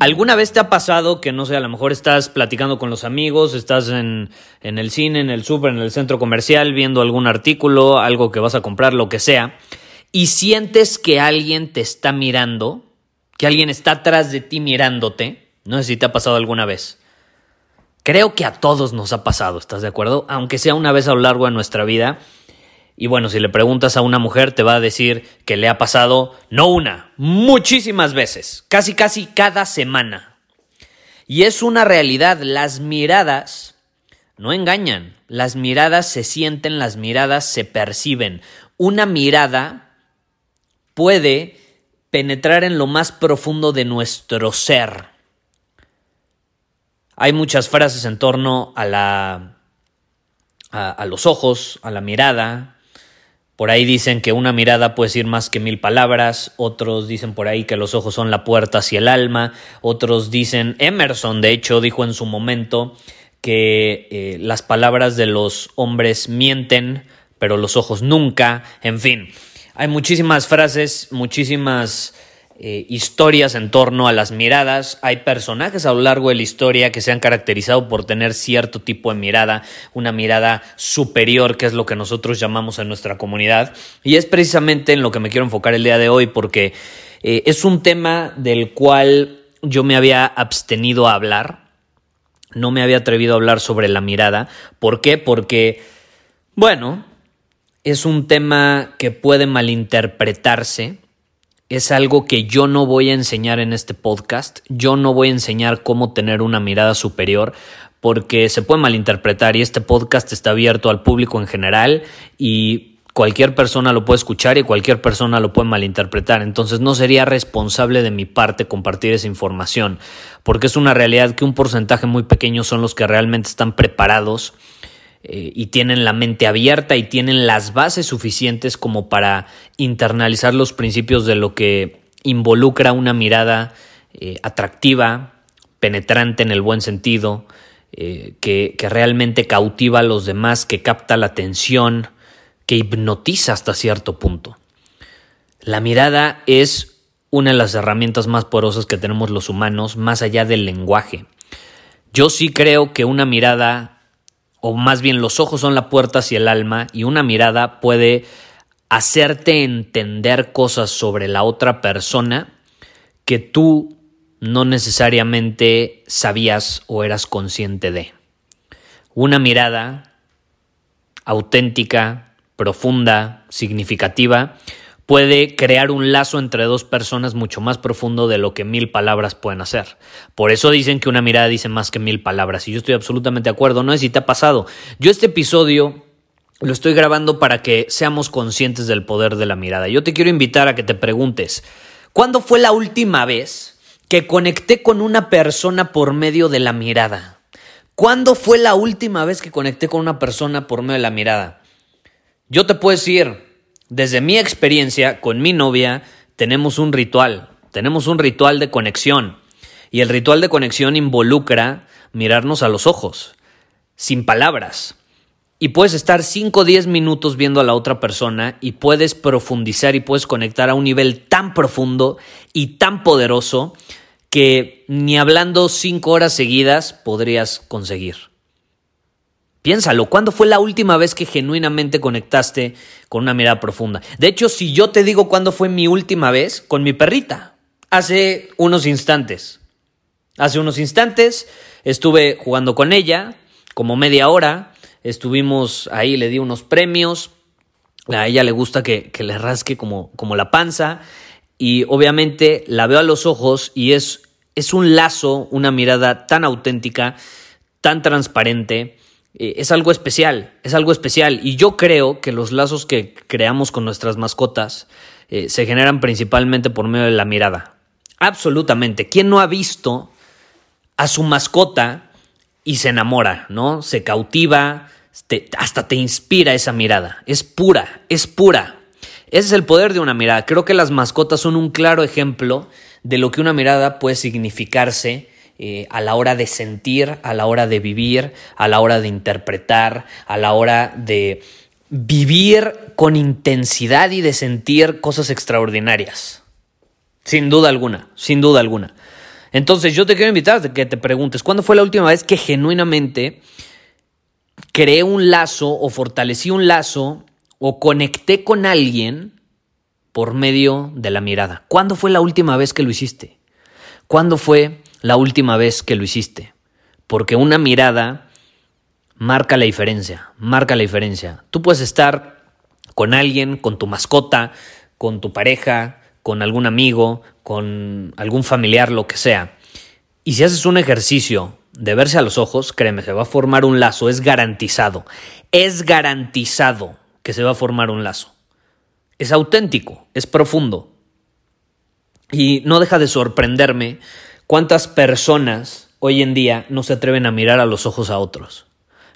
¿Alguna vez te ha pasado que, no sé, a lo mejor estás platicando con los amigos, estás en, en el cine, en el súper, en el centro comercial, viendo algún artículo, algo que vas a comprar, lo que sea, y sientes que alguien te está mirando, que alguien está atrás de ti mirándote? No sé si te ha pasado alguna vez. Creo que a todos nos ha pasado, ¿estás de acuerdo? Aunque sea una vez a lo largo de nuestra vida, y bueno, si le preguntas a una mujer, te va a decir que le ha pasado no una, muchísimas veces, casi casi cada semana. Y es una realidad, las miradas no engañan, las miradas se sienten, las miradas se perciben. Una mirada puede penetrar en lo más profundo de nuestro ser. Hay muchas frases en torno a la a, los ojos, a la mirada, por ahí dicen que una mirada puede decir más que mil palabras, otros dicen por ahí que los ojos son la puerta hacia el alma, otros dicen, Emerson de hecho dijo en su momento que eh, las palabras de los hombres mienten, pero los ojos nunca, en fin, hay muchísimas frases, muchísimas eh, historias en torno a las miradas. Hay personajes a lo largo de la historia que se han caracterizado por tener cierto tipo de mirada, una mirada superior, que es lo que nosotros llamamos en nuestra comunidad. Y es precisamente en lo que me quiero enfocar el día de hoy, porque eh, es un tema del cual yo me había abstenido a hablar. No me había atrevido a hablar sobre la mirada. ¿Por qué? Porque, bueno, es un tema que puede malinterpretarse es algo que yo no voy a enseñar en este podcast. Yo no voy a enseñar cómo tener una mirada superior porque se puede malinterpretar y este podcast está abierto al público en general y cualquier persona lo puede escuchar y cualquier persona lo puede malinterpretar. Entonces no sería responsable de mi parte compartir esa información porque es una realidad que un porcentaje muy pequeño son los que realmente están preparados eh, y tienen la mente abierta y tienen las bases suficientes como para internalizar los principios de lo que involucra una mirada eh, atractiva, penetrante en el buen sentido, eh, que, que realmente cautiva a los demás, que capta la atención, que hipnotiza hasta cierto punto. La mirada es una de las herramientas más poderosas que tenemos los humanos, más allá del lenguaje. Yo sí creo que una mirada o más bien los ojos son la puerta hacia el alma y una mirada puede hacerte entender cosas sobre la otra persona que tú no necesariamente sabías o eras consciente de. Una mirada auténtica, profunda, significativa, puede crear un lazo entre dos personas mucho más profundo de lo que mil palabras pueden hacer. Por eso dicen que una mirada dice más que mil palabras y yo estoy absolutamente de acuerdo, no sé si te ha pasado. Yo este episodio lo estoy grabando para que seamos conscientes del poder de la mirada. Yo te quiero invitar a que te preguntes, ¿cuándo fue la última vez que conecté con una persona por medio de la mirada? ¿Cuándo fue la última vez que conecté con una persona por medio de la mirada? Yo te puedo decir, desde mi experiencia con mi novia, tenemos un ritual, tenemos un ritual de conexión. Y el ritual de conexión involucra mirarnos a los ojos, sin palabras. Y puedes estar 5 o 10 minutos viendo a la otra persona y puedes profundizar y puedes conectar a un nivel tan profundo y tan poderoso que ni hablando 5 horas seguidas podrías conseguir. Piénsalo, ¿cuándo fue la última vez que genuinamente conectaste con una mirada profunda? De hecho, si yo te digo cuándo fue mi última vez, con mi perrita, hace unos instantes. Hace unos instantes Estuve jugando con ella como media hora, estuvimos ahí, le di unos premios, a ella le gusta que, le rasque como, como la panza y obviamente la veo a los ojos y es, es un lazo, una mirada tan auténtica, tan transparente, eh, es algo especial, es algo especial y yo creo que los lazos que creamos con nuestras mascotas eh, se generan principalmente por medio de la mirada. Absolutamente. ¿Quién no ha visto a su mascota y se enamora, ¿no? Se cautiva, hasta te inspira esa mirada. Es pura, es pura. Ese es el poder de una mirada. Creo que las mascotas son un claro ejemplo de lo que una mirada puede significarse eh, a la hora de sentir, a la hora de vivir, a la hora de interpretar, a la hora de vivir con intensidad y de sentir cosas extraordinarias. Sin duda alguna, sin duda alguna. Entonces yo te quiero invitar a que te preguntes, ¿cuándo fue la última vez que genuinamente creé un lazo o fortalecí un lazo o conecté con alguien por medio de la mirada? ¿Cuándo fue la última vez que lo hiciste? ¿Cuándo fue la última vez que lo hiciste? Porque una mirada marca la diferencia, marca la diferencia. Tú puedes estar con alguien, con tu mascota, con tu pareja, con algún amigo, con algún familiar, lo que sea. Y si haces un ejercicio de verse a los ojos, créeme, se va a formar un lazo, es garantizado. Es garantizado que se va a formar un lazo. Es auténtico, es profundo. Y no deja de sorprenderme cuántas personas hoy en día no se atreven a mirar a los ojos a otros.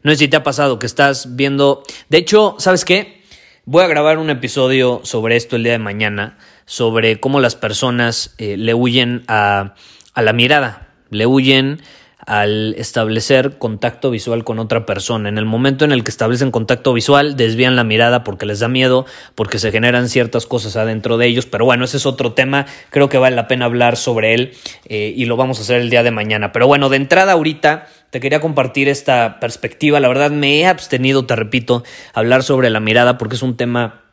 No sé si te ha pasado que estás viendo... De hecho, ¿sabes qué? Voy a grabar un episodio sobre esto el día de mañana, sobre cómo las personas eh, le huyen a, a la mirada, le huyen al establecer contacto visual con otra persona. En el momento en el que establecen contacto visual, desvían la mirada porque les da miedo, porque se generan ciertas cosas adentro de ellos. Pero bueno, ese es otro tema. Creo que vale la pena hablar sobre él eh, y lo vamos a hacer el día de mañana. Pero bueno, de entrada ahorita te quería compartir esta perspectiva. La verdad me he abstenido, te repito, hablar sobre la mirada porque es un tema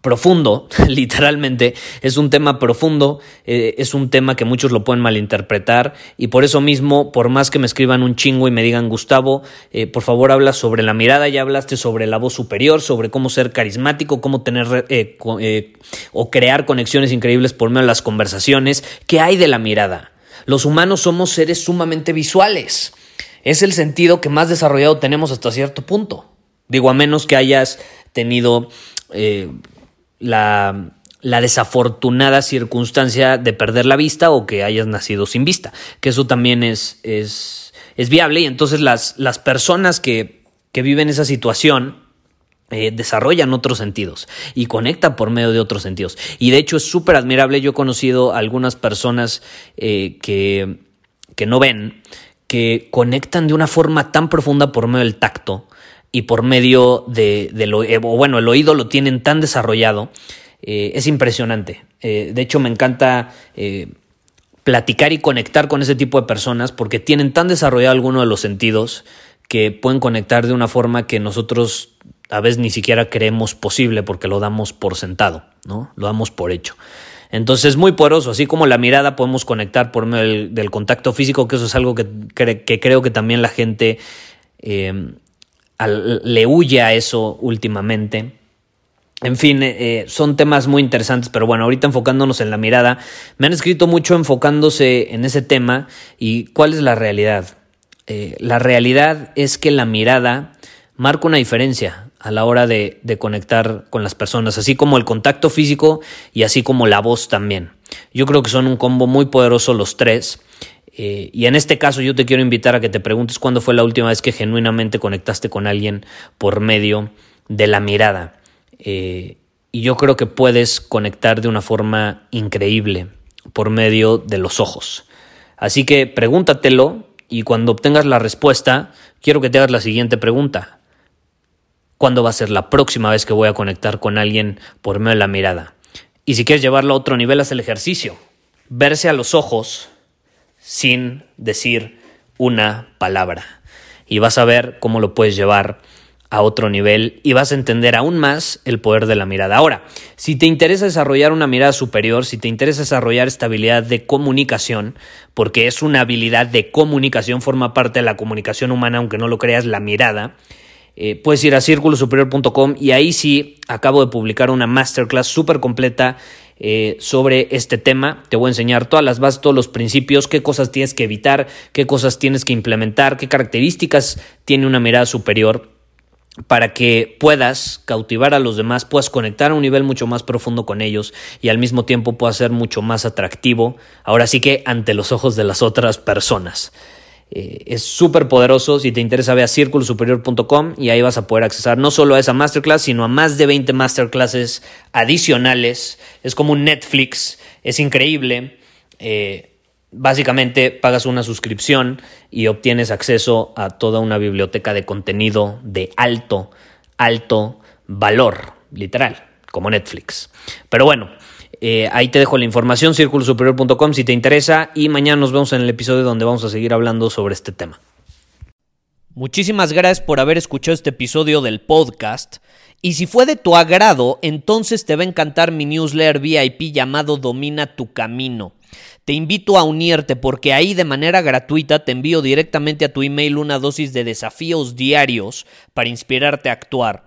profundo, literalmente, es un tema profundo, eh, es un tema que muchos lo pueden malinterpretar y por eso mismo, por más que me escriban un chingo y me digan, Gustavo, eh, por favor habla sobre la mirada, ya hablaste sobre la voz superior, sobre cómo ser carismático, cómo tener eh, o crear conexiones increíbles por medio de las conversaciones, ¿qué hay de la mirada? Los humanos somos seres sumamente visuales es el sentido que más desarrollado tenemos hasta cierto punto. Digo, a menos que hayas tenido la, la, desafortunada circunstancia de perder la vista o que hayas nacido sin vista, que eso también es, es, es viable y entonces las, las personas que, que viven esa situación eh, desarrollan otros sentidos y conectan por medio de otros sentidos. Y de hecho es súper admirable, yo he conocido a algunas personas eh, que, que no ven que conectan de una forma tan profunda por medio del tacto y por medio de, lo, eh, bueno, el oído lo tienen tan desarrollado, eh, es impresionante. Eh, de hecho, me encanta platicar y conectar con ese tipo de personas porque tienen tan desarrollado alguno de los sentidos que pueden conectar de una forma que nosotros a veces ni siquiera creemos posible porque lo damos por sentado, ¿no? Lo damos por hecho. Entonces es muy poderoso, así como la mirada podemos conectar por medio del, contacto físico, que eso es algo que, creo que también la gente le huye a eso últimamente. En fin, eh, son temas muy interesantes, pero bueno, ahorita enfocándonos en la mirada, me han escrito mucho enfocándose en ese tema y cuál es la realidad. Eh, la realidad es que la mirada marca una diferencia a la hora de, conectar con las personas, así como el contacto físico y así como la voz también. Yo creo que son un combo muy poderoso los tres. Eh, y en este caso yo te quiero invitar a que te preguntes cuándo fue la última vez que genuinamente conectaste con alguien por medio de la mirada. Eh, y yo creo que puedes conectar de una forma increíble por medio de los ojos. Así que pregúntatelo y cuando obtengas la respuesta, quiero que te hagas la siguiente pregunta. ¿Cuándo va a ser la próxima vez que voy a conectar con alguien por medio de la mirada? Y si quieres llevarlo a otro nivel, haz el ejercicio. Verse a los ojos sin decir una palabra. Y vas a ver cómo lo puedes llevar a otro nivel y vas a entender aún más el poder de la mirada. Ahora, si te interesa desarrollar una mirada superior, si te interesa desarrollar esta habilidad de comunicación, porque es una habilidad de comunicación, forma parte de la comunicación humana, aunque no lo creas, la mirada, eh, puedes ir a círculosuperior.com y ahí sí acabo de publicar una masterclass súper completa eh, sobre este tema. Te voy a enseñar todas las bases, todos los principios, qué cosas tienes que evitar, qué cosas tienes que implementar, qué características tiene una mirada superior para que puedas cautivar a los demás, puedas conectar a un nivel mucho más profundo con ellos y al mismo tiempo puedas ser mucho más atractivo, ahora sí que ante los ojos de las otras personas. Eh, es súper poderoso. Si te interesa, ve a círculosuperior.com y ahí vas a poder accesar no solo a esa masterclass, sino a más de 20 masterclasses adicionales. Es como un Netflix, es increíble. Eh, básicamente pagas una suscripción y obtienes acceso a toda una biblioteca de contenido de alto, alto valor, literal, como Netflix. Pero bueno, eh, ahí te dejo la información, círculosuperior.com si te interesa y mañana nos vemos en el episodio donde vamos a seguir hablando sobre este tema. Muchísimas gracias por haber escuchado este episodio del podcast. Y si fue de tu agrado, entonces te va a encantar mi newsletter VIP llamado Domina tu Camino. Te invito a unirte porque ahí de manera gratuita te envío directamente a tu email una dosis de desafíos diarios para inspirarte a actuar.